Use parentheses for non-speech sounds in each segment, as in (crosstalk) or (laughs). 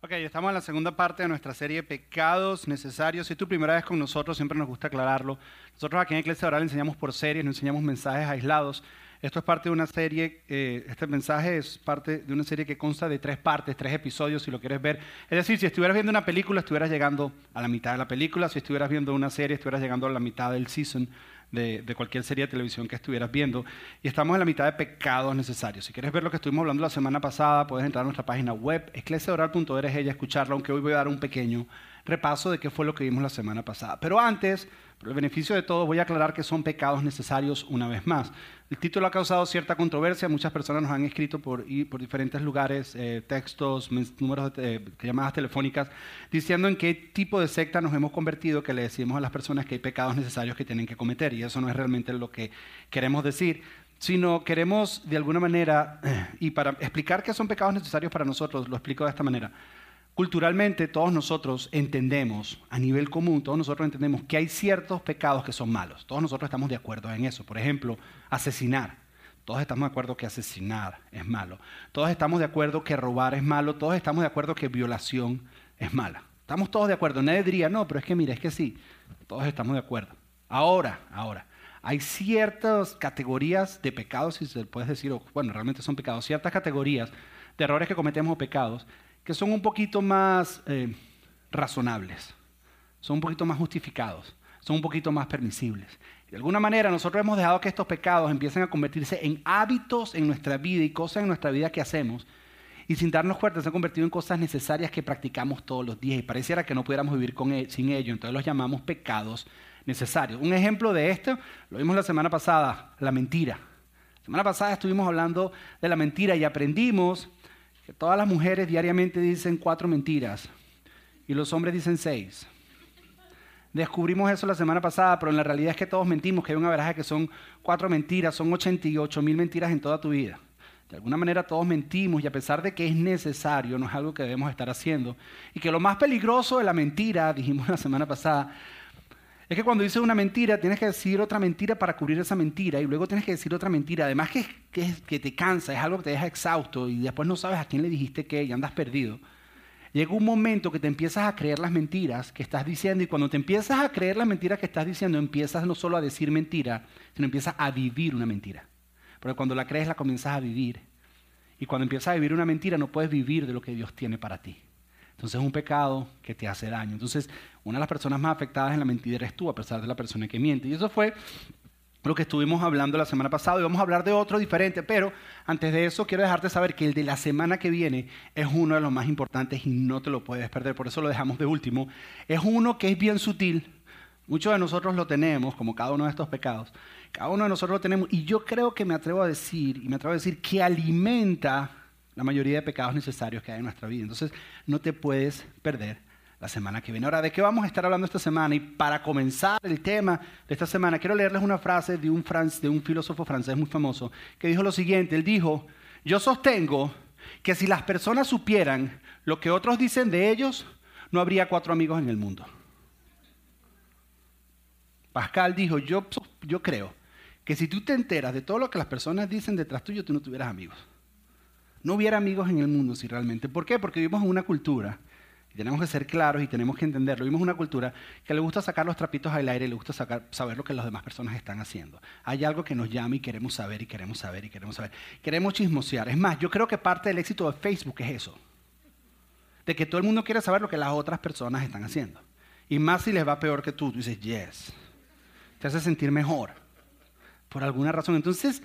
Ok, estamos en la segunda parte de nuestra serie Pecados Necesarios. Si es tu primera vez con nosotros, siempre nos gusta aclararlo. Nosotros aquí en Iglesia Oral enseñamos por series, no enseñamos mensajes aislados. Esto es parte de una serie, eh, este mensaje es parte de una serie que consta de tres partes, tres episodios, si lo quieres ver. Es decir, si estuvieras viendo una película, estuvieras llegando a la mitad de la película. Si estuvieras viendo una serie, estuvieras llegando a la mitad del season de, cualquier serie de televisión que estuvieras viendo. Y estamos en la mitad de pecados necesarios. Si quieres ver lo que estuvimos hablando la semana pasada, puedes entrar a nuestra página web, eclesiaoral.org y escucharla, aunque hoy voy a dar un pequeño repaso de qué fue lo que vimos la semana pasada. Pero antes, por el beneficio de todo, voy a aclarar que son pecados necesarios una vez más. El título ha causado cierta controversia, muchas personas nos han escrito por, diferentes lugares, eh, textos, números de llamadas telefónicas, diciendo en qué tipo de secta nos hemos convertido que le decimos a las personas que hay pecados necesarios que tienen que cometer. Y eso no es realmente lo que queremos decir, sino queremos de alguna manera, (clears throat) y para explicar qué son pecados necesarios para nosotros, lo explico de esta manera. Culturalmente todos nosotros entendemos, a nivel común, todos nosotros entendemos que hay ciertos pecados que son malos. Todos nosotros estamos de acuerdo en eso. Por ejemplo, asesinar. Todos estamos de acuerdo que asesinar es malo. Todos estamos de acuerdo que robar es malo. Todos estamos de acuerdo que violación es mala. Estamos todos de acuerdo. Nadie diría, no, pero es que mira, es que sí. Todos estamos de acuerdo. Ahora, ahora, hay ciertas categorías de pecados, si se puede decir, o, bueno, realmente son pecados, ciertas categorías de errores que cometemos o pecados que son un poquito más eh, razonables, son un poquito más justificados, son un poquito más permisibles. De alguna manera nosotros hemos dejado que estos pecados empiecen a convertirse en hábitos en nuestra vida y cosas en nuestra vida que hacemos. Y sin darnos cuenta se han convertido en cosas necesarias que practicamos todos los días. Y pareciera que no pudiéramos vivir con e, sin ello. Entonces los llamamos pecados necesarios. Un ejemplo de esto lo vimos la semana pasada, la mentira. La semana pasada estuvimos hablando de la mentira y aprendimos que todas las mujeres diariamente dicen cuatro mentiras y los hombres dicen seis. Descubrimos eso la semana pasada, pero en la realidad es que todos mentimos, que hay una veraje que son cuatro mentiras, son 88 mil mentiras en toda tu vida. De alguna manera todos mentimos y a pesar de que es necesario, no es algo que debemos estar haciendo. Y que lo más peligroso de la mentira, dijimos la semana pasada, es que cuando dices una mentira, tienes que decir otra mentira para cubrir esa mentira y luego tienes que decir otra mentira. Además que, que, te cansa, es algo que te deja exhausto y después no sabes a quién le dijiste qué y andas perdido. Llega un momento que te empiezas a creer las mentiras que estás diciendo y cuando te empiezas a creer las mentiras que estás diciendo, empiezas no solo a decir mentira, sino empiezas a vivir una mentira. Porque cuando la crees la comienzas a vivir. Y cuando empiezas a vivir una mentira no puedes vivir de lo que Dios tiene para ti. Entonces es un pecado que te hace daño. Entonces, una de las personas más afectadas en la mentira eres tú, a pesar de la persona que miente. Y eso fue lo que estuvimos hablando la semana pasada y vamos a hablar de otro diferente, pero antes de eso quiero dejarte saber que el de la semana que viene es uno de los más importantes y no te lo puedes perder, por eso lo dejamos de último. Es uno que es bien sutil, muchos de nosotros lo tenemos, como cada uno de estos pecados, cada uno de nosotros lo tenemos y yo creo que me atrevo a decir, y me atrevo a decir que alimenta la mayoría de pecados necesarios que hay en nuestra vida. Entonces, no te puedes perder la semana que viene. Ahora, ¿de qué vamos a estar hablando esta semana? Y para comenzar el tema de esta semana, quiero leerles una frase de un, de un filósofo francés muy famoso que dijo lo siguiente. Él dijo, yo sostengo que si las personas supieran lo que otros dicen de ellos, no habría cuatro amigos en el mundo. Pascal dijo, yo, yo creo que si tú te enteras de todo lo que las personas dicen detrás tuyo, tú no tuvieras amigos. No hubiera amigos en el mundo si realmente. ¿Por qué? Porque vivimos en una cultura, y tenemos que ser claros y tenemos que entenderlo, vivimos en una cultura que le gusta sacar los trapitos al aire le gusta saber lo que las demás personas están haciendo. Hay algo que nos llama y queremos saber y queremos saber y queremos saber. Queremos chismosear. Es más, yo creo que parte del éxito de Facebook es eso. De que todo el mundo quiere saber lo que las otras personas están haciendo. Y más si les va peor que tú. Tú dices, yes. Te hace sentir mejor. Por alguna razón. Entonces,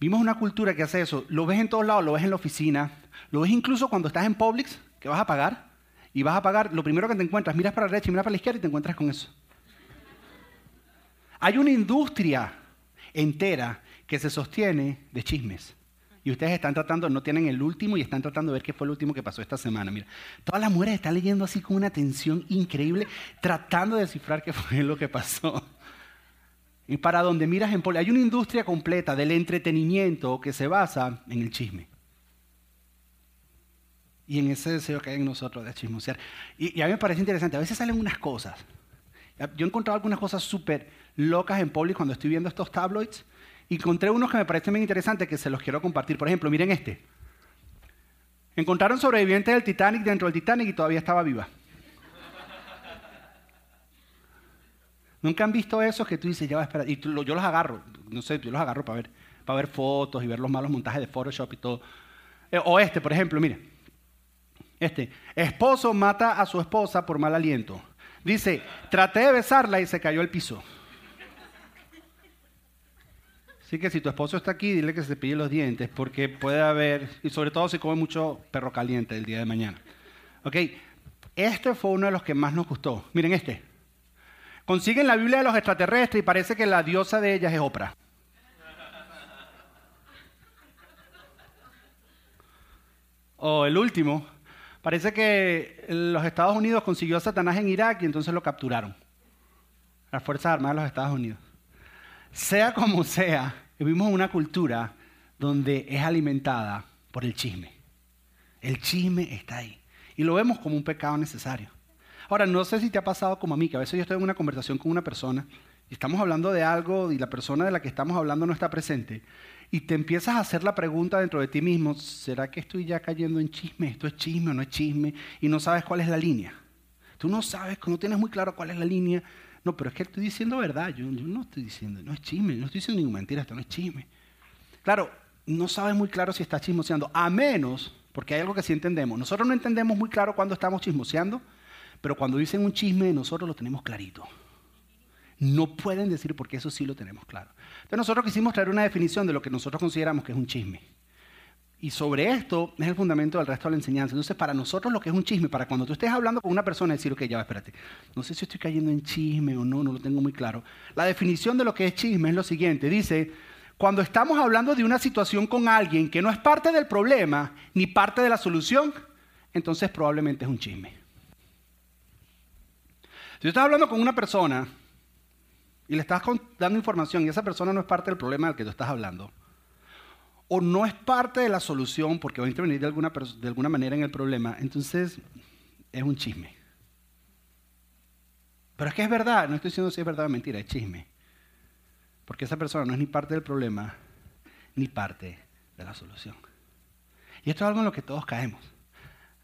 Vimos una cultura que hace eso. Lo ves en todos lados, lo ves en la oficina, lo ves incluso cuando estás en Publix, que vas a pagar, y vas a pagar, lo primero que te encuentras, miras para la derecha y miras para la izquierda y te encuentras con eso. Hay una industria entera que se sostiene de chismes. Y ustedes están tratando, no tienen el último y están tratando de ver qué fue el último que pasó esta semana. Mira, todas las mujeres están leyendo así con una atención increíble, tratando de descifrar qué fue lo que pasó. Y para donde miras en hay una industria completa del entretenimiento que se basa en el chisme. Y en ese deseo que hay en nosotros de chismosear. Y, a mí me parece interesante, a veces salen unas cosas. Yo he encontrado algunas cosas súper locas en Public cuando estoy viendo estos tabloids. Y encontré unos que me parecen bien interesantes que se los quiero compartir. Por ejemplo, miren este. Encontraron sobrevivientes del Titanic dentro del Titanic y todavía estaba viva. ¿Nunca han visto eso que tú dices, ya va a esperar? Y yo los agarro, no sé, yo los agarro para ver, para ver fotos y ver los malos montajes de Photoshop y todo. Eh, o este, por ejemplo, mire. Este, esposo mata a su esposa por mal aliento. Dice, traté de besarla y se cayó al piso. Así que si tu esposo está aquí, dile que se pille los dientes, porque puede haber, y sobre todo si come mucho perro caliente el día de mañana. Ok, este fue uno de los que más nos gustó. Miren este. Consiguen la Biblia de los extraterrestres y parece que la diosa de ellas es Oprah. O el último, parece que los Estados Unidos consiguió a Satanás en Irak y entonces lo capturaron. Las Fuerzas Armadas de los Estados Unidos. Sea como sea, vivimos una cultura donde es alimentada por el chisme. El chisme está ahí. Y lo vemos como un pecado necesario. Ahora, no sé si te ha pasado como a mí, que a veces yo estoy en una conversación con una persona y estamos hablando de algo y la persona de la que estamos hablando no está presente y te empiezas a hacer la pregunta dentro de ti mismo, ¿será que estoy ya cayendo en chisme? ¿Esto es chisme o no es chisme? Y no sabes cuál es la línea. Tú no sabes, no tienes muy claro cuál es la línea. No, pero es que estoy diciendo verdad. Yo, no estoy diciendo, no es chisme, no estoy diciendo ninguna mentira, esto no es chisme. Claro, no sabes muy claro si estás chismoseando, a menos, porque hay algo que sí entendemos. Nosotros no entendemos muy claro cuando estamos chismoseando, pero cuando dicen un chisme, nosotros lo tenemos clarito. No pueden decir porque eso sí lo tenemos claro. Entonces nosotros quisimos traer una definición de lo que nosotros consideramos que es un chisme. Y sobre esto es el fundamento del resto de la enseñanza. Entonces, para nosotros lo que es un chisme, para cuando tú estés hablando con una persona decir, ok, ya va, espérate, no sé si estoy cayendo en chisme o no, no lo tengo muy claro. La definición de lo que es chisme es lo siguiente. Dice, cuando estamos hablando de una situación con alguien que no es parte del problema ni parte de la solución, entonces probablemente es un chisme. Si tú estás hablando con una persona y le estás dando información y esa persona no es parte del problema del que tú estás hablando, o no es parte de la solución porque va a intervenir de alguna, de alguna manera en el problema, entonces es un chisme. Pero es que es verdad, no estoy diciendo si es verdad o mentira, es chisme. Porque esa persona no es ni parte del problema ni parte de la solución. Y esto es algo en lo que todos caemos.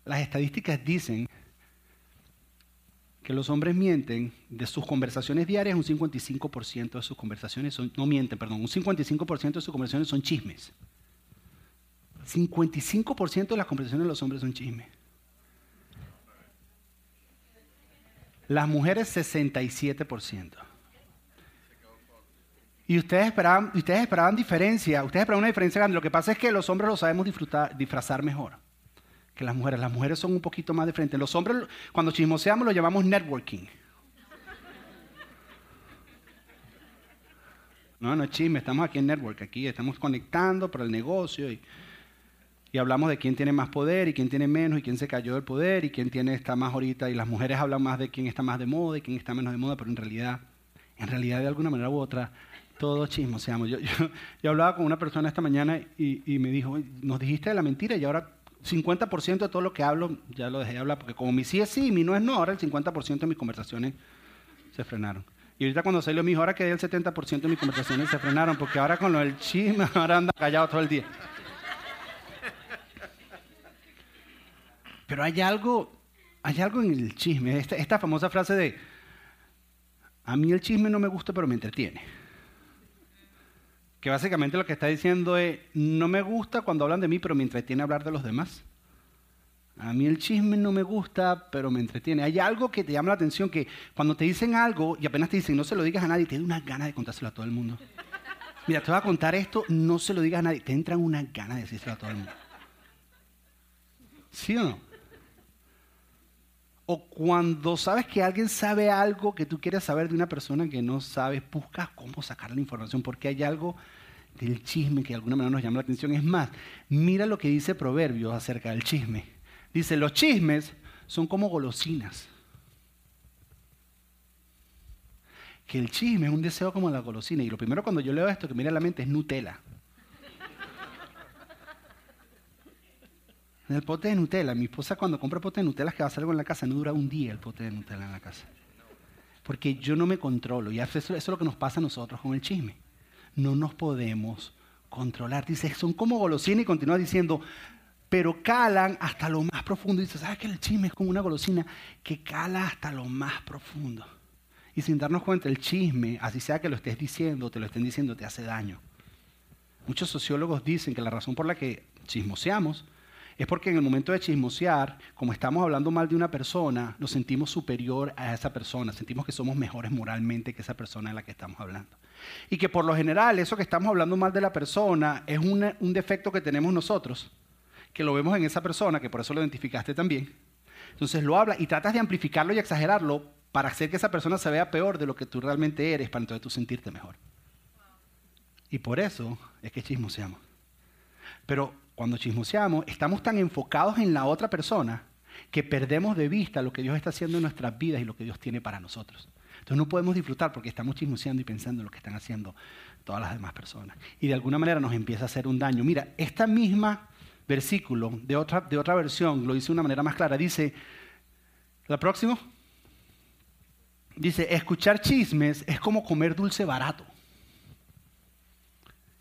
Las estadísticas dicen que los hombres mienten de sus conversaciones diarias, un 55% de sus conversaciones son, no mienten, perdón, un 55% de sus conversaciones son chismes. 55% de las conversaciones de los hombres son chismes. Las mujeres 67%. Y ustedes esperaban, ustedes esperaban diferencia, ustedes esperaban una diferencia grande. Lo que pasa es que los hombres lo sabemos disfrazar mejor que las mujeres. Las mujeres son un poquito más diferentes. Los hombres, cuando chismoseamos, lo llamamos networking. No, no es chisme, estamos aquí en network, aquí estamos conectando para el negocio y, y, hablamos de quién tiene más poder y quién tiene menos y quién se cayó del poder y quién tiene está más ahorita y las mujeres hablan más de quién está más de moda y quién está menos de moda, pero en realidad, en realidad de alguna manera u otra, todo chismoseamos. Yo, yo, yo hablaba con una persona esta mañana y, y me dijo, nos dijiste de la mentira y ahora 50% de todo lo que hablo ya lo dejé de hablar, porque como mi sí es sí y mi no es no, ahora el 50% de mis conversaciones se frenaron. Y ahorita cuando salió mi hijo, ahora que el 70% de mis conversaciones se frenaron, porque ahora con lo del chisme, (laughs) ahora anda callado todo el día. Pero hay algo, hay algo en el chisme, esta famosa frase de, a mí el chisme no me gusta, pero me entretiene que básicamente lo que está diciendo es, no me gusta cuando hablan de mí, pero me entretiene hablar de los demás. A mí el chisme no me gusta, pero me entretiene. Hay algo que te llama la atención, que cuando te dicen algo y apenas te dicen, no se lo digas a nadie, te da unas ganas de contárselo a todo el mundo. Mira, te voy a contar esto, no se lo digas a nadie, te entran unas ganas de decírselo a todo el mundo. ¿Sí o no? O cuando sabes que alguien sabe algo que tú quieres saber de una persona que no sabes, buscas cómo sacar la información, porque hay algo del chisme que de alguna manera nos llama la atención. Es más, mira lo que dice Proverbios acerca del chisme. Dice, los chismes son como golosinas. Que el chisme es un deseo como la golosina. Y lo primero cuando yo leo esto que mira la mente es Nutella. En el pote de Nutella. Mi esposa cuando compra pote de Nutella que va a hacer algo en la casa, no dura un día el pote de Nutella en la casa. Porque yo no me controlo. Y eso, eso es lo que nos pasa a nosotros con el chisme. No nos podemos controlar. Dice, son como golosinas y continúa diciendo, pero calan hasta lo más profundo. Y dices, ¿sabes que el chisme es como una golosina que cala hasta lo más profundo? Y sin darnos cuenta, el chisme, así sea que lo estés diciendo te lo estén diciendo, te hace daño. Muchos sociólogos dicen que la razón por la que chismoseamos es porque en el momento de chismosear, como estamos hablando mal de una persona, nos sentimos superior a esa persona, sentimos que somos mejores moralmente que esa persona de la que estamos hablando. Y que por lo general eso que estamos hablando mal de la persona es un defecto que tenemos nosotros, que lo vemos en esa persona, que por eso lo identificaste también. Entonces lo hablas y tratas de amplificarlo y exagerarlo para hacer que esa persona se vea peor de lo que tú realmente eres, para entonces tú sentirte mejor. Y por eso es que chismoseamos. Pero cuando chismoseamos, estamos tan enfocados en la otra persona que perdemos de vista lo que Dios está haciendo en nuestras vidas y lo que Dios tiene para nosotros. Entonces no podemos disfrutar porque estamos chismoseando y pensando en lo que están haciendo todas las demás personas. Y de alguna manera nos empieza a hacer un daño. Mira, esta misma versículo de otra, de otra versión lo dice de una manera más clara. Dice, ¿la próxima? Dice, escuchar chismes es como comer dulce barato.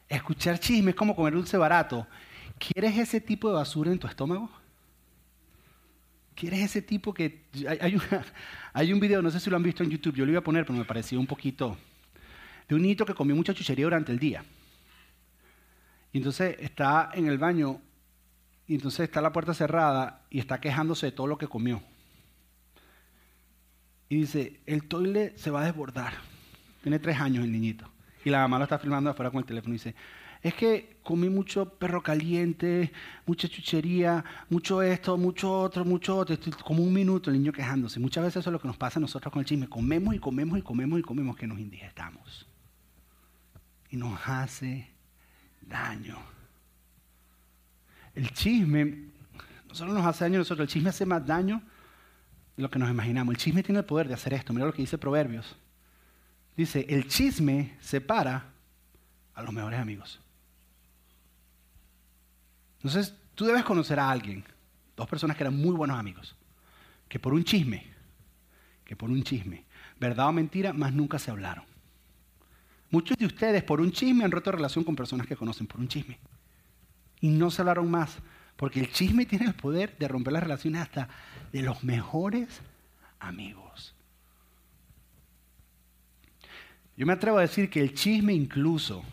Escuchar chismes es como comer dulce barato. ¿Quieres ese tipo de basura en tu estómago? ¿Quieres ese tipo que... (laughs) Hay, un video, no sé si lo han visto en YouTube, yo lo iba a poner, pero me pareció un poquito... De un niñito que comió mucha chuchería durante el día. Y entonces está en el baño, y entonces está la puerta cerrada y está quejándose de todo lo que comió. Y dice, el toile se va a desbordar. Tiene tres años el niñito. Y la mamá lo está filmando afuera con el teléfono y dice, es que comí mucho perro caliente, mucha chuchería, mucho esto, mucho otro, mucho otro. como un minuto el niño quejándose. Muchas veces eso es lo que nos pasa a nosotros con el chisme. Comemos y comemos y comemos y comemos que nos indigestamos. Y nos hace daño. El chisme no solo nos hace daño a nosotros, el chisme hace más daño de lo que nos imaginamos. El chisme tiene el poder de hacer esto. Mira lo que dice Proverbios. Dice, el chisme separa a los mejores amigos. Entonces, tú debes conocer a alguien, dos personas que eran muy buenos amigos, que por un chisme, que por un chisme, verdad o mentira, más nunca se hablaron. Muchos de ustedes por un chisme han roto relación con personas que conocen, por un chisme. Y no se hablaron más, porque el chisme tiene el poder de romper las relaciones hasta de los mejores amigos. Yo me atrevo a decir que el chisme incluso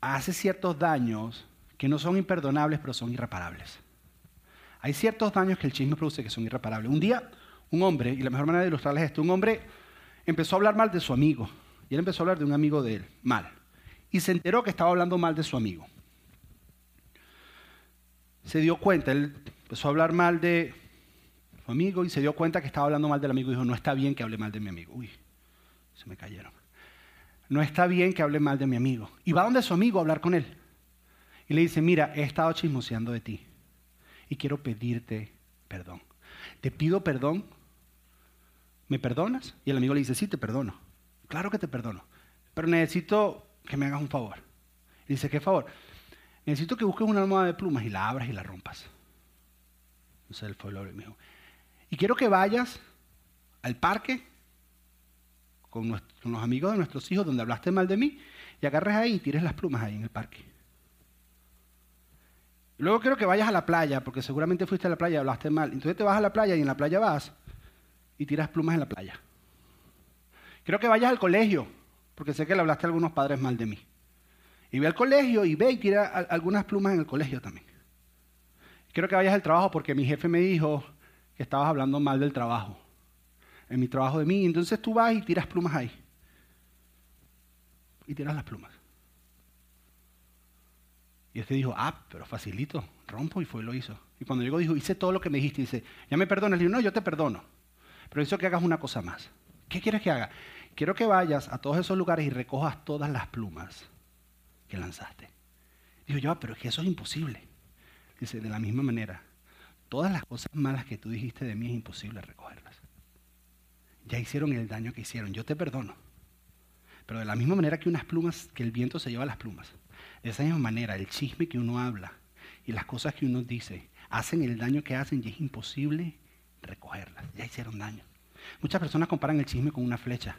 hace ciertos daños que no son imperdonables, pero son irreparables. Hay ciertos daños que el chisme produce que son irreparables. Un día, un hombre, y la mejor manera de ilustrarles esto, un hombre empezó a hablar mal de su amigo. Y él empezó a hablar de un amigo de él, mal. Y se enteró que estaba hablando mal de su amigo. Se dio cuenta, él empezó a hablar mal de su amigo y se dio cuenta que estaba hablando mal del amigo y dijo, no está bien que hable mal de mi amigo. Uy, se me cayeron no está bien que hable mal de mi amigo. Y va donde su amigo a hablar con él. Y le dice, mira, he estado chismoseando de ti. Y quiero pedirte perdón. Te pido perdón. ¿Me perdonas? Y el amigo le dice, sí, te perdono. Claro que te perdono. Pero necesito que me hagas un favor. Y dice, ¿qué favor? Necesito que busques una almohada de plumas y la abras y la rompas. Entonces él fue lo me dijo, y quiero que vayas al parque con, los amigos de nuestros hijos donde hablaste mal de mí y agarres ahí y tires las plumas ahí en el parque. Luego quiero que vayas a la playa, porque seguramente fuiste a la playa y hablaste mal. Entonces te vas a la playa y en la playa vas y tiras plumas en la playa. Quiero que vayas al colegio, porque sé que le hablaste a algunos padres mal de mí. Y ve al colegio y ve y tira algunas plumas en el colegio también. Quiero que vayas al trabajo porque mi jefe me dijo que estabas hablando mal del trabajo en mi trabajo de mí. Entonces tú vas y tiras plumas ahí. Y tiras las plumas. Y este dijo, ah, pero facilito, rompo y fue y lo hizo. Y cuando llegó dijo, hice todo lo que me dijiste. Dice, ¿ya me perdonas? Le no, yo te perdono. Pero hizo que hagas una cosa más. ¿Qué quieres que haga? Quiero que vayas a todos esos lugares y recojas todas las plumas que lanzaste. Digo yo, pero es que eso es imposible. Dice, de la misma manera, todas las cosas malas que tú dijiste de mí es imposible recogerlas ya hicieron el daño que hicieron. Yo te perdono. Pero de la misma manera que unas plumas, que el viento se lleva las plumas, de esa misma manera el chisme que uno habla y las cosas que uno dice hacen el daño que hacen y es imposible recogerlas. Ya hicieron daño. Muchas personas comparan el chisme con una flecha.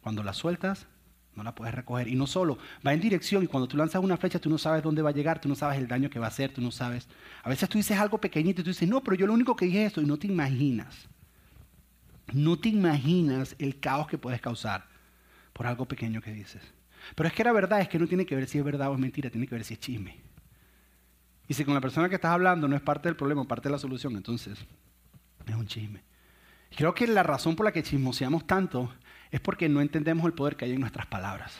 Cuando la sueltas, no la puedes recoger. Y no solo, va en dirección y cuando tú lanzas una flecha tú no sabes dónde va a llegar, tú no sabes el daño que va a hacer, tú no sabes. A veces tú dices algo pequeñito y tú dices, no, pero yo lo único que dije es esto y no te imaginas. No te imaginas el caos que puedes causar por algo pequeño que dices. Pero es que la verdad es que no tiene que ver si es verdad o es mentira, tiene que ver si es chisme. Y si con la persona que estás hablando no es parte del problema, parte de la solución, entonces es un chisme. Creo que la razón por la que chismoseamos tanto es porque no entendemos el poder que hay en nuestras palabras.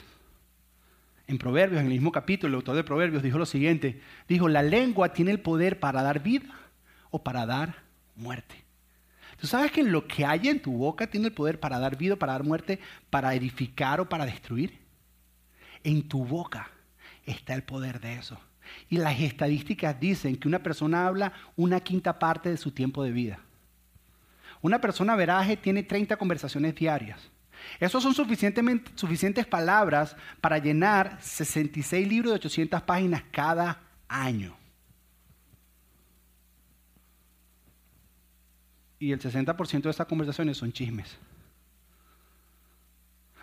En Proverbios, en el mismo capítulo, el autor de Proverbios dijo lo siguiente, dijo, la lengua tiene el poder para dar vida o para dar muerte. ¿Tú sabes que lo que hay en tu boca tiene el poder para dar vida, para dar muerte, para edificar o para destruir? En tu boca está el poder de eso. Y las estadísticas dicen que una persona habla una quinta parte de su tiempo de vida. Una persona veraje tiene 30 conversaciones diarias. Esas son suficientes palabras para llenar 66 libros de 800 páginas cada año. Y el 60% de esas conversaciones son chismes.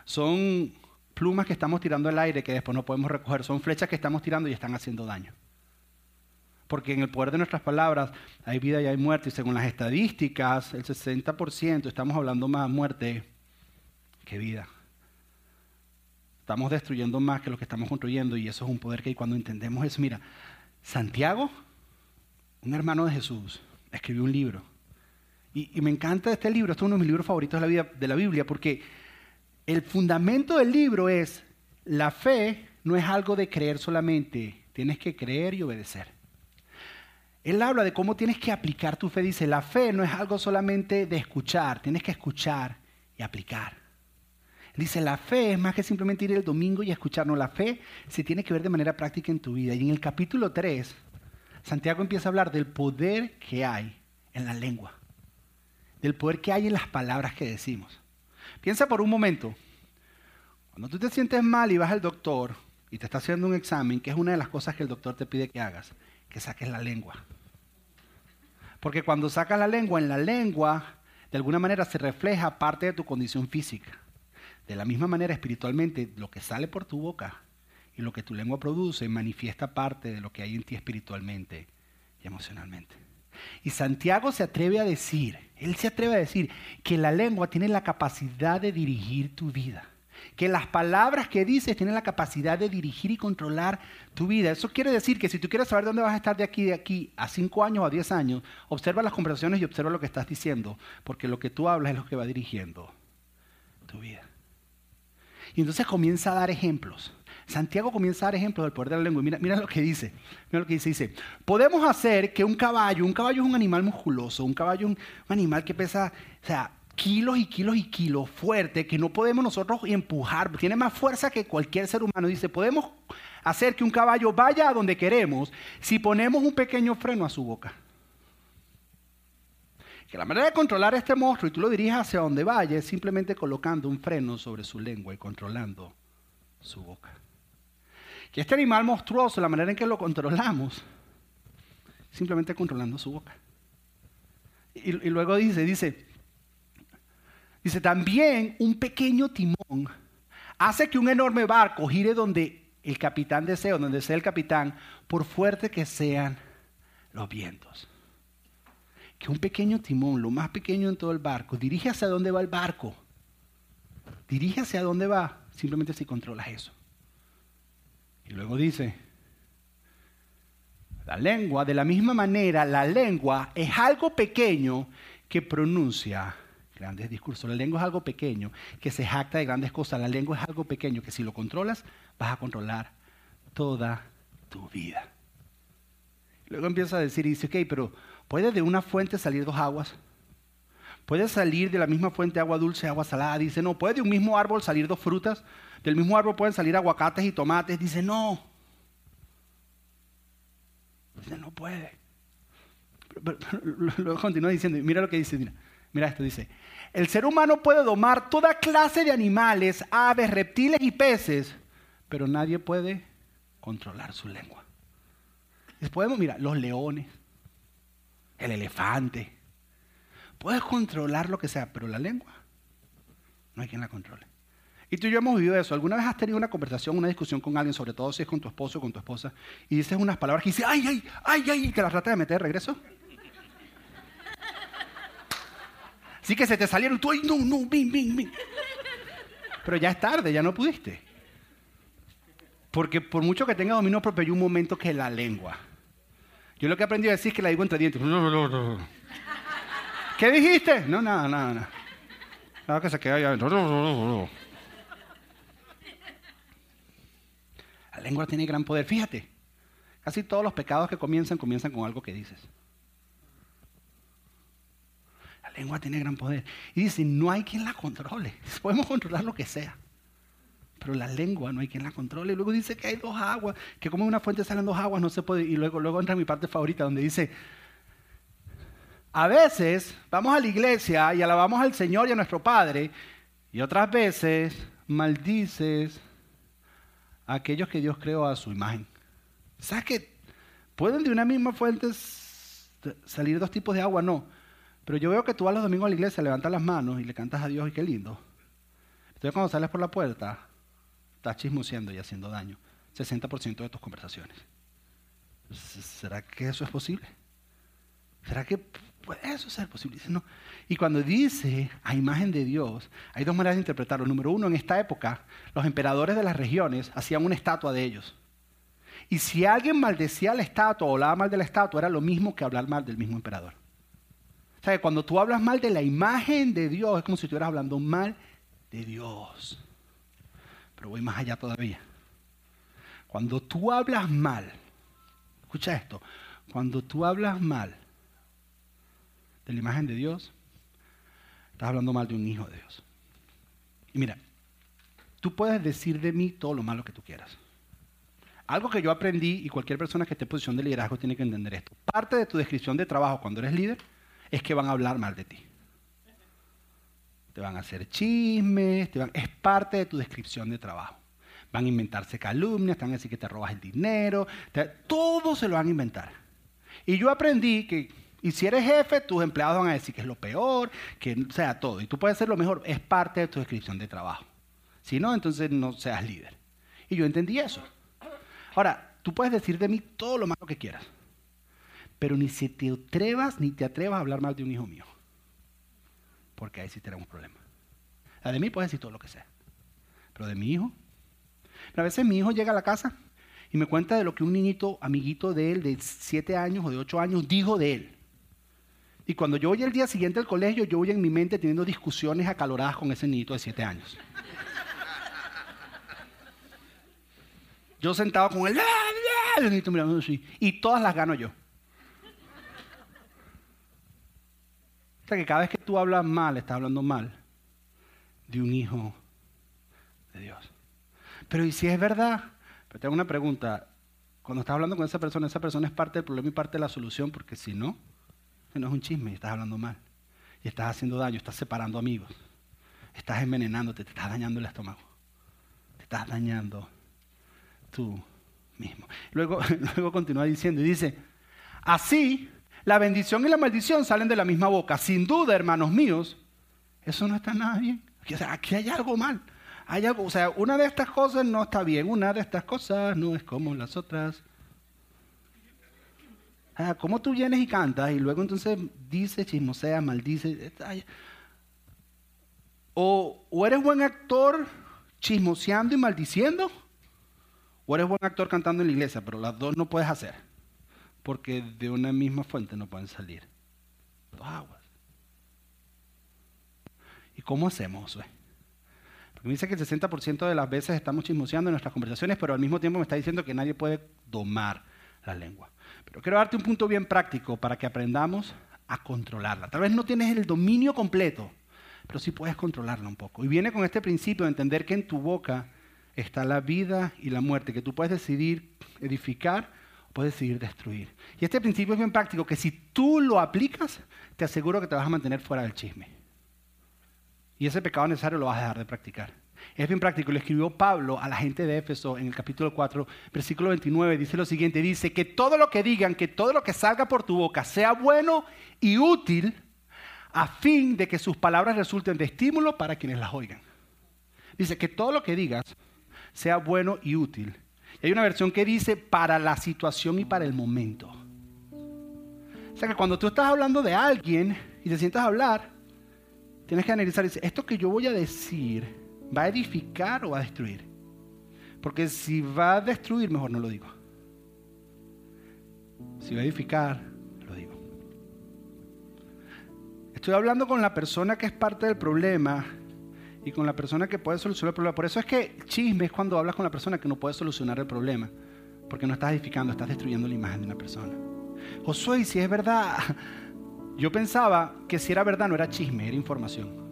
Son plumas que estamos tirando al aire que después no podemos recoger. Son flechas que estamos tirando y están haciendo daño. Porque en el poder de nuestras palabras hay vida y hay muerte. Y según las estadísticas, el 60% estamos hablando más muerte que vida. Estamos destruyendo más que lo que estamos construyendo y eso es un poder que cuando entendemos eso, mira, Santiago, un hermano de Jesús, escribió un libro. Y, me encanta este libro, este es uno de mis libros favoritos de la, de la Biblia, porque el fundamento del libro es, la fe no es algo de creer solamente, tienes que creer y obedecer. Él habla de cómo tienes que aplicar tu fe. Dice, la fe no es algo solamente de escuchar, tienes que escuchar y aplicar. Dice, la fe es más que simplemente ir el domingo y escucharnos. La fe se tiene que ver de manera práctica en tu vida. Y en el capítulo 3, Santiago empieza a hablar del poder que hay en la lengua, del poder que hay en las palabras que decimos. Piensa por un momento, cuando tú te sientes mal y vas al doctor y te está haciendo un examen, que es una de las cosas que el doctor te pide que hagas, que saques la lengua. Porque cuando sacas la lengua, en la lengua, de alguna manera se refleja parte de tu condición física. De la misma manera, espiritualmente, lo que sale por tu boca y lo que tu lengua produce manifiesta parte de lo que hay en ti espiritualmente y emocionalmente. Y Santiago se atreve a decir, él se atreve a decir que la lengua tiene la capacidad de dirigir tu vida que las palabras que dices tienen la capacidad de dirigir y controlar tu vida. Eso quiere decir que si tú quieres saber dónde vas a estar de aquí, de aquí a cinco años o a diez años, observa las conversaciones y observa lo que estás diciendo, porque lo que tú hablas es lo que va dirigiendo tu vida. Y entonces comienza a dar ejemplos. Santiago comienza a dar ejemplos del poder de la lengua. Mira, lo que dice. Mira lo que dice. Dice, podemos hacer que un caballo, un caballo es un animal musculoso, un caballo es un, animal que pesa, kilos y kilos y kilos fuerte que no podemos nosotros empujar, tiene más fuerza que cualquier ser humano. Dice, podemos hacer que un caballo vaya a donde queremos si ponemos un pequeño freno a su boca. Que la manera de controlar a este monstruo y tú lo diriges hacia donde vaya es simplemente colocando un freno sobre su lengua y controlando su boca. Que este animal monstruoso, la manera en que lo controlamos, simplemente controlando su boca. Y, y luego dice, dice, Dice, también un pequeño timón hace que un enorme barco gire donde el capitán desea, donde desea el capitán, por fuerte que sean los vientos. Que un pequeño timón, lo más pequeño en todo el barco, dirige hacia dónde va el barco. Dirige hacia dónde va, simplemente si controlas eso. Y luego dice, la lengua, de la misma manera, la lengua es algo pequeño que pronuncia grandes discursos. La lengua es algo pequeño que se jacta de grandes cosas. La lengua es algo pequeño que si lo controlas vas a controlar toda tu vida. Luego empieza a decir y dice, ok, pero ¿puede de una fuente salir dos aguas? ¿Puede salir de la misma fuente agua dulce, agua salada? Dice, no. ¿Puede de un mismo árbol salir dos frutas? Del mismo árbol pueden salir aguacates y tomates. Dice, no. Dice, no puede. luego continúa diciendo, mira lo que dice, mira, mira esto, dice, el ser humano puede domar toda clase de animales, aves, reptiles y peces, pero nadie puede controlar su lengua. podemos, mira, los leones, el elefante. Puedes controlar lo que sea, pero la lengua no hay quien la controle. Y tú y yo hemos vivido eso. ¿Alguna vez has tenido una conversación, una discusión con alguien, sobre todo si es con tu esposo o con tu esposa, y dices unas palabras que dices, ay, ay, ay, ay, y que las trata de meter de regreso? Sí que se te salieron, tú, ay, no, no, bim, bim, bim. Pero ya es tarde, ya no pudiste. Porque por mucho que tenga dominio propio, hay un momento que la lengua. Yo lo que aprendí a decir es que la digo entre dientes. ¿Qué dijiste? No, nada, nada, nada. Nada que se queda allá adentro. La lengua tiene gran poder. Fíjate, casi todos los pecados que comienzan, comienzan con algo que dices. La lengua tiene gran poder. Y dice, no hay quien la controle. (laughs) Podemos controlar lo que sea. Pero la lengua no hay quien la controle. Y luego dice que hay dos aguas, que como una fuente salen dos aguas, no se puede. Y luego, luego entra mi parte favorita donde dice, a veces vamos a la iglesia y alabamos al Señor y a nuestro Padre, y otras veces maldices a aquellos que Dios creó a su imagen. ¿Sabes que pueden de una misma fuente salir dos tipos de agua? No. Pero yo veo que tú vas los domingos a la iglesia, levantas las manos y le cantas a Dios y qué lindo. Entonces cuando sales por la puerta, estás chismoseando y haciendo daño. 60% de tus conversaciones. ¿Será que eso es posible? ¿Será que puede eso ser posible? No. Y cuando dice a imagen de Dios, hay dos maneras de interpretarlo. Número uno, en esta época, los emperadores de las regiones hacían una estatua de ellos. Y si alguien maldecía la estatua o hablaba mal de la estatua, era lo mismo que hablar mal del mismo emperador. O sea, que cuando tú hablas mal de la imagen de Dios, es como si estuvieras hablando mal de Dios. Pero voy más allá todavía. Cuando tú hablas mal, escucha esto, cuando tú hablas mal de la imagen de Dios, estás hablando mal de un hijo de Dios. Y mira, tú puedes decir de mí todo lo malo que tú quieras. Algo que yo aprendí y cualquier persona que esté en posición de liderazgo tiene que entender esto. Parte de tu descripción de trabajo cuando eres líder es que van a hablar mal de ti te van a hacer chismes, es parte de tu descripción de trabajo. Van a inventarse calumnias, te van a decir que te robas el dinero, todo se lo van a inventar. Y yo aprendí que, y si eres jefe, tus empleados van a decir que es lo peor, que sea todo. Y tú puedes ser lo mejor, es parte de tu descripción de trabajo. Si no, entonces no seas líder. Y yo entendí eso. Ahora, tú puedes decir de mí todo lo malo que quieras, pero ni si te atrevas, ni te atrevas a hablar mal de un hijo mío porque ahí sí tenemos problemas. La de mí puede decir todo lo que sea, pero de mi hijo. a veces mi hijo llega a la casa y me cuenta de lo que un niñito, amiguito de él, de 7 años o de 8 años, dijo de él. Y cuando yo voy el día siguiente al colegio, yo voy en mi mente teniendo discusiones acaloradas con ese niñito de 7 años. Yo sentado con él, el niñito mirando y todas las gano yo. O sea que cada vez que tú hablas mal, estás hablando mal de un hijo de Dios. Pero ¿y si es verdad? Pero tengo una pregunta. Cuando estás hablando con esa persona, esa persona es parte del problema y parte de la solución, porque si no, no es un chisme estás hablando mal. Y estás haciendo daño, estás separando amigos. Estás envenenándote, te estás dañando el estómago. Te estás dañando tú mismo. Luego, (laughs) luego continúa diciendo y dice, así la bendición y la maldición salen de la misma boca. Sin duda, hermanos míos, eso no está nada bien. Aquí hay algo mal. Hay algo, o sea, una de estas cosas no está bien, una de estas cosas no es como las otras. O ¿Cómo tú vienes y cantas y luego entonces dices, chismosea, maldice? O, eres buen actor chismoseando y maldiciendo, o eres buen actor cantando en la iglesia, pero las dos no puedes hacer porque de una misma fuente no pueden salir dos aguas. ¿Y cómo hacemos, Porque me dice que el 60% de las veces estamos chismoseando en nuestras conversaciones, pero al mismo tiempo me está diciendo que nadie puede domar la lengua. Pero quiero darte un punto bien práctico para que aprendamos a controlarla. Tal vez no tienes el dominio completo, pero sí puedes controlarla un poco. Y viene con este principio de entender que en tu boca está la vida y la muerte, que tú puedes decidir edificar puedes decidir destruir. Y este principio es bien práctico, que si tú lo aplicas, te aseguro que te vas a mantener fuera del chisme. Y ese pecado necesario lo vas a dejar de practicar. Es bien práctico. Le escribió Pablo a la gente de Éfeso en el capítulo 4, versículo 29. Dice lo siguiente. Dice que todo lo que digan, que todo lo que salga por tu boca sea bueno y útil a fin de que sus palabras resulten de estímulo para quienes las oigan. Dice que todo lo que digas sea bueno y útil. Y hay una versión que dice para la situación y para el momento. O sea que cuando tú estás hablando de alguien y te sientas a hablar, tienes que analizar decir, esto que yo voy a decir, ¿va a edificar o a destruir? Porque si va a destruir, mejor no lo digo. Si va a edificar, lo digo. Estoy hablando con la persona que es parte del problema y con la persona que puede solucionar el problema. Por eso es que chisme es cuando hablas con la persona que no puede solucionar el problema. Porque no estás edificando, estás destruyendo la imagen de una persona. Josué, si es verdad, yo pensaba que si era verdad no era chisme, era información.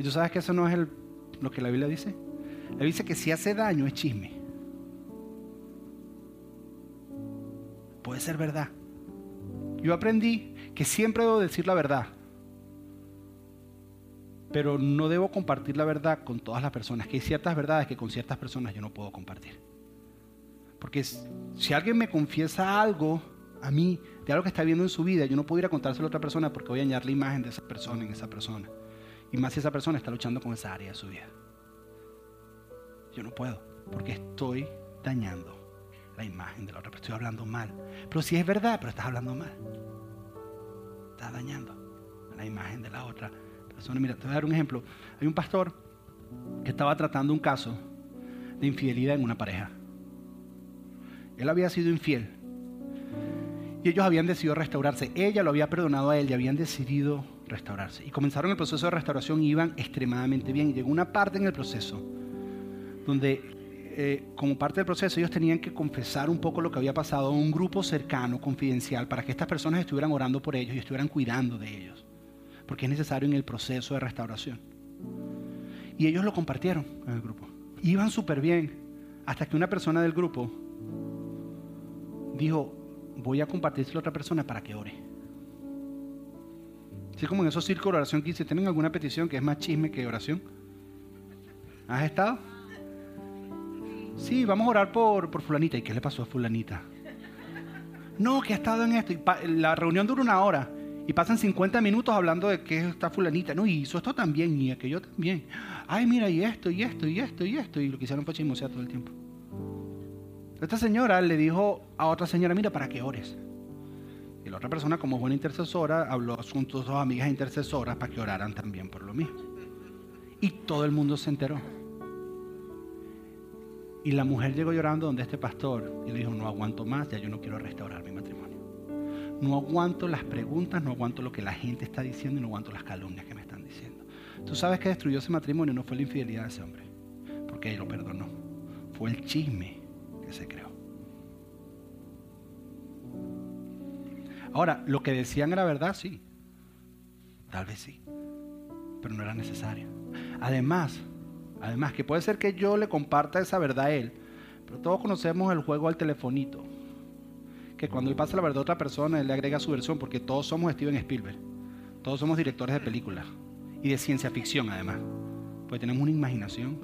¿Y tú sabes que eso no es lo que la Biblia dice? La Biblia dice que si hace daño es chisme. Puede ser verdad. Yo aprendí que siempre debo decir la verdad, pero no debo compartir la verdad con todas las personas, que hay ciertas verdades que con ciertas personas yo no puedo compartir. Porque si alguien me confiesa algo a mí, de algo que está viendo en su vida, yo no puedo ir a contárselo a otra persona porque voy a añadir la imagen de esa persona en esa persona. Y más si esa persona está luchando con esa área de su vida. Yo no puedo, porque estoy dañando la imagen de la otra persona. Estoy hablando mal. Pero si es verdad, pero estás hablando mal. Estás dañando la imagen de la otra Mira, te voy a dar un ejemplo. Hay un pastor que estaba tratando un caso de infidelidad en una pareja. Él había sido infiel. Y ellos habían decidido restaurarse. Ella lo había perdonado a él y habían decidido restaurarse. Y comenzaron el proceso de restauración y iban extremadamente bien. Y llegó una parte en el proceso donde, eh, como parte del proceso, ellos tenían que confesar un poco lo que había pasado a un grupo cercano, confidencial, para que estas personas estuvieran orando por ellos y estuvieran cuidando de ellos porque es necesario en el proceso de restauración. Y ellos lo compartieron en el grupo. Iban súper bien, hasta que una persona del grupo dijo, voy a compartirlo a otra persona para que ore. Así como en esos círculos de oración que dice, ¿tienen alguna petición que es más chisme que oración? ¿Has estado? Sí, vamos a orar por, por fulanita. ¿Y qué le pasó a fulanita? No, que ha estado en esto. La reunión dura una hora y pasan 50 minutos hablando de que está fulanita, no, y hizo esto también, y aquello también. Ay, mira, y esto, y esto, y esto, y esto. Y lo que hicieron fue chismosear todo el tiempo. Esta señora le dijo a otra señora, mira, para que ores. La otra persona, como buena intercesora, habló con sus dos amigas intercesoras para que oraran también por lo mismo. Y todo el mundo se enteró. Y la mujer llegó llorando donde este pastor y le dijo, no aguanto más, ya yo no quiero restaurar mi matrimonio. No aguanto las preguntas, no aguanto lo que la gente está diciendo y no aguanto las calumnias que me están diciendo. Tú sabes que destruyó ese matrimonio no fue la infidelidad de ese hombre, porque él lo perdonó. Fue el chisme que se creó. Ahora, lo que decían era verdad, sí. Tal vez sí. Pero no era necesario. Además, además que puede ser que yo le comparta esa verdad a él, pero todos conocemos el juego al telefonito que cuando él pasa la verdad a otra persona, él le agrega su versión, porque todos somos Steven Spielberg. Todos somos directores de películas. Y de ciencia ficción, además. Pues tenemos una imaginación.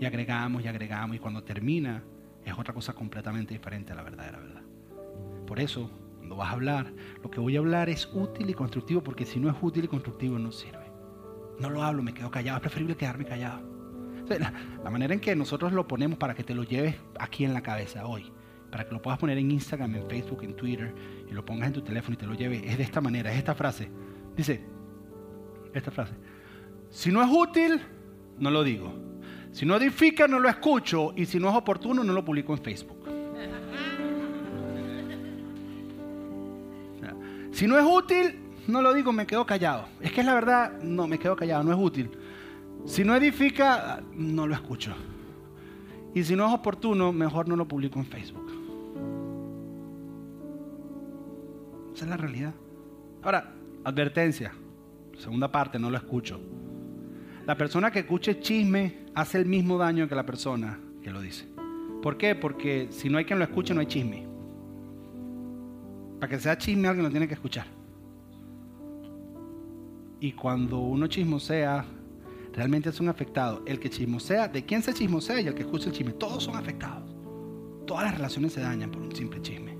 Y agregamos y agregamos. Y cuando termina, es otra cosa completamente diferente a la verdadera verdad. Por eso, cuando vas a hablar, lo que voy a hablar es útil y constructivo, porque si no es útil y constructivo, no sirve. No lo hablo, me quedo callado. Es preferible quedarme callado. la manera en que nosotros lo ponemos para que te lo lleves aquí en la cabeza hoy para que lo puedas poner en Instagram, en Facebook, en Twitter y lo pongas en tu teléfono y te lo lleves, es de esta manera, es esta frase. Dice, esta frase, si no es útil, no lo digo. Si no edifica, no lo escucho. Y si no es oportuno, no lo publico en Facebook. Si no es útil, no lo digo, me quedo callado. Es que es la verdad, no, me quedo callado, no es útil. Si no edifica, no lo escucho. Y si no es oportuno, mejor no lo publico en Facebook. Esa es la realidad. Ahora, advertencia. Segunda parte, no lo escucho. La persona que escuche chisme hace el mismo daño que la persona que lo dice. ¿Por qué? Porque si no hay quien lo escuche, no hay chisme. Para que sea chisme, alguien lo tiene que escuchar. Y cuando uno chismosea, realmente es un afectado. El que chismosea, de quién se chismosea y el que escucha el chisme, todos son afectados. Todas las relaciones se dañan por un simple chisme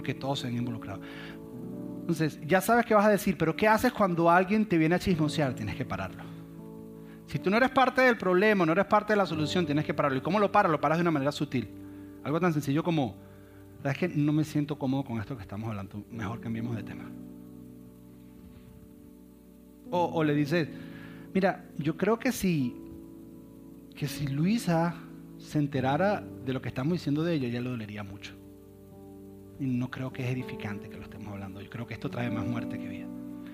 porque todos se han involucrado. Entonces, ya sabes qué vas a decir, pero ¿qué haces cuando alguien te viene a chismosear? Tienes que pararlo. Si tú no eres parte del problema, no eres parte de la solución, tienes que pararlo. ¿Y cómo lo paras? Lo paras de una manera sutil. Algo tan sencillo como, ¿sabes que no me siento cómodo con esto que estamos hablando? Mejor cambiemos de tema. O, le dices, mira, yo creo que si, que si Luisa se enterara de lo que estamos diciendo de ella, ya le dolería mucho. Y no creo que es edificante que lo estemos hablando. Yo creo que esto trae más muerte que vida.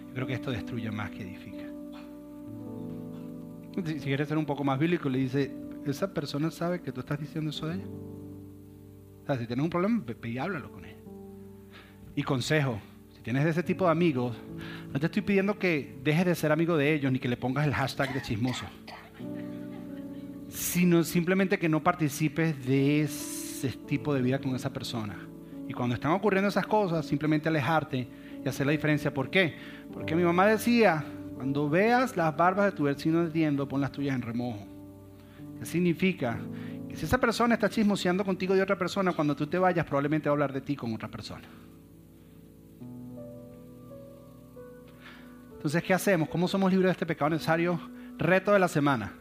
Yo creo que esto destruye más que edifica. Si, quieres ser un poco más bíblico, le dice, ¿esa persona sabe que tú estás diciendo eso de ella? O sea, si tienes un problema, ve háblalo con ella. Y consejo, si tienes ese tipo de amigos, no te estoy pidiendo que dejes de ser amigo de ellos ni que le pongas el hashtag de chismoso, sino simplemente que no participes de ese tipo de vida con esa persona. Y cuando están ocurriendo esas cosas, simplemente alejarte y hacer la diferencia. ¿Por qué? Porque mi mamá decía, cuando veas las barbas de tu vecino ardiendo, pon las tuyas en remojo. ¿Qué significa? Si esa persona está chismoseando contigo de otra persona, cuando tú te vayas probablemente va a hablar de ti con otra persona. Entonces, ¿qué hacemos? ¿Cómo somos libres de este pecado necesario? Reto de la semana.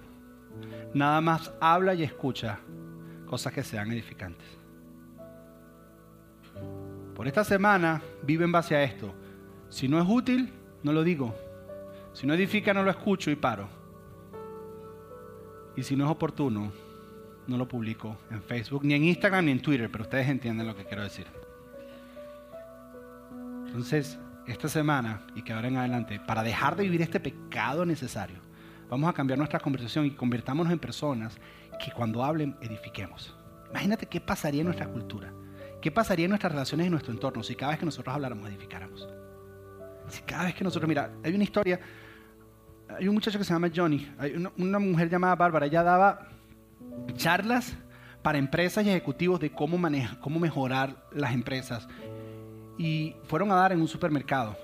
Nada más habla y escucha cosas que sean edificantes. Por esta semana vive en base a esto. Si no es útil, no lo digo. Si no edifica, no lo escucho y paro. Y si no es oportuno, no lo publico en Facebook, ni en Instagram, ni en Twitter, pero ustedes entienden lo que quiero decir. Entonces, esta semana y que ahora en adelante, para dejar de vivir este pecado necesario, vamos a cambiar nuestra conversación y convirtámonos en personas que cuando hablen edifiquemos. Imagínate qué pasaría en nuestra cultura ¿Qué pasaría en nuestras relaciones y en nuestro entorno si cada vez que nosotros habláramos edificáramos? Si cada vez que nosotros, mira, hay una historia, hay un muchacho que se llama Johnny, hay una, mujer llamada Bárbara, ella daba charlas para empresas y ejecutivos de cómo, manejar, cómo mejorar las empresas. Y fueron a dar en un supermercado.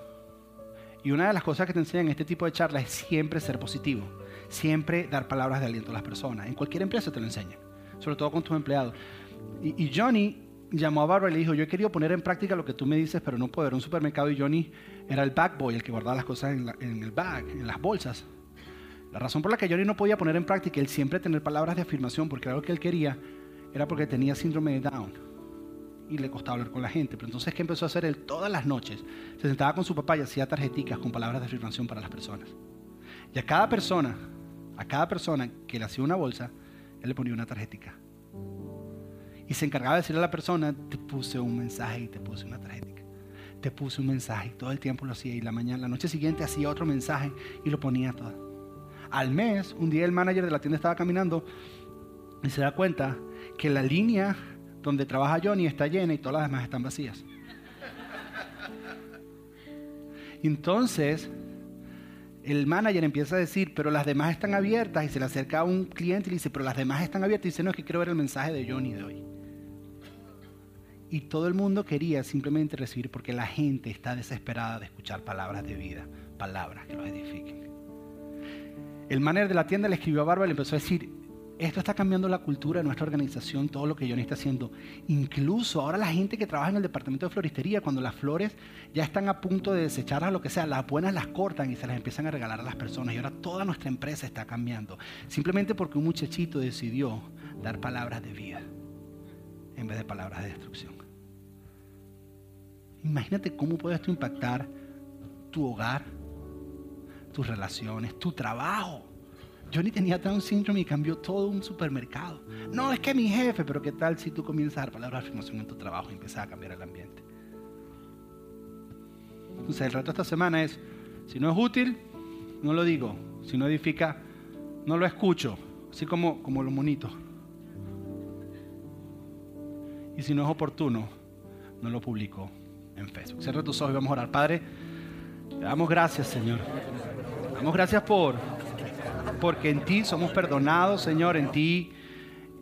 Y una de las cosas que te enseñan en este tipo de charlas es siempre ser positivo, siempre dar palabras de aliento a las personas. En cualquier empresa te lo enseñan, sobre todo con tus empleados. Y, Johnny llamó a Bárbara y le dijo, yo he querido poner en práctica lo que tú me dices, pero no puedo. Era un supermercado y Johnny era el bag boy, el que guardaba las cosas en, el bag, en las bolsas. La razón por la que Johnny no podía poner en práctica el siempre tener palabras de afirmación, porque era lo que él quería, era porque tenía síndrome de Down y le costaba hablar con la gente. Pero entonces, ¿qué empezó a hacer él? Todas las noches se sentaba con su papá y hacía tarjeticas con palabras de afirmación para las personas. Y a cada persona, a cada persona que le hacía una bolsa, él le ponía una tarjetica y se encargaba de decirle a la persona, te puse un mensaje y te puse una tarjeta. Te puse un mensaje y todo el tiempo lo hacía y la mañana, la noche siguiente hacía otro mensaje y lo ponía todo. Al mes, un día el manager de la tienda estaba caminando y se da cuenta que la línea donde trabaja Johnny está llena y todas las demás están vacías. Entonces, el manager empieza a decir, pero las demás están abiertas y se le acerca a un cliente y le dice, pero las demás están abiertas y dice, no, es que quiero ver el mensaje de Johnny de hoy. Y todo el mundo quería simplemente recibir porque la gente está desesperada de escuchar palabras de vida, palabras que los edifiquen. El manager de la tienda le escribió a Bárbara y le empezó a decir, esto está cambiando la cultura de nuestra organización, todo lo que Johnny está haciendo. Incluso ahora la gente que trabaja en el departamento de floristería, cuando las flores ya están a punto de desecharlas, lo que sea, las buenas las cortan y se las empiezan a regalar a las personas. Y ahora toda nuestra empresa está cambiando. Simplemente porque un muchachito decidió dar palabras de vida en vez de palabras de destrucción. Imagínate cómo puede esto impactar tu hogar, tus relaciones, tu trabajo. Yo ni tenía Down syndrome y cambió todo un supermercado. No, es que mi jefe, pero ¿qué tal si tú comienzas a dar palabras de afirmación en tu trabajo y empiezas a cambiar el ambiente? Entonces, el reto esta semana es: si no es útil, no lo digo. Si no edifica, no lo escucho. Así como, como los monitos. Y si no es oportuno, no lo publico en Facebook. Cierra tus ojos y vamos a orar. Padre, damos gracias, Señor. Damos gracias por, porque en ti somos perdonados, Señor, en ti.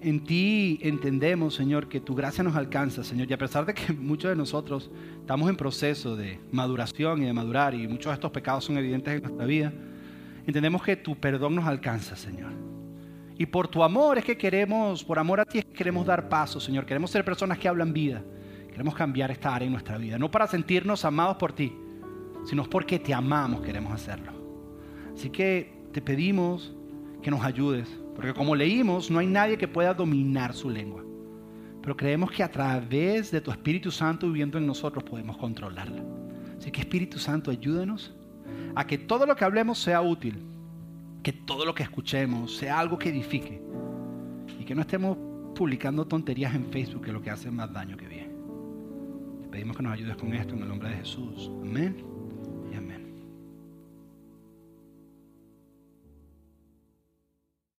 En ti entendemos, Señor, que tu gracia nos alcanza, Señor. Y a pesar de que (laughs) muchos de nosotros estamos en proceso de maduración y de madurar, y muchos de estos pecados son evidentes en nuestra vida, entendemos que tu perdón nos alcanza, Señor. Y por tu amor es que queremos, por amor a ti es que queremos dar paso, Señor. Queremos ser personas que hablan vida. Queremos cambiar esta área en nuestra vida. No para sentirnos amados por ti, sino porque te amamos queremos hacerlo. Así que te pedimos que nos ayudes, porque como leímos, no hay nadie que pueda dominar su lengua. Pero creemos que a través de tu Espíritu Santo viviendo en nosotros podemos controlarla. Así que Espíritu Santo, ayúdanos a que todo lo que hablemos sea útil, que todo lo que escuchemos sea algo que edifique y que no estemos publicando tonterías en Facebook que lo que hace más daño que bien. Te pedimos que nos ayudes con esto en el nombre de Jesús. Amén.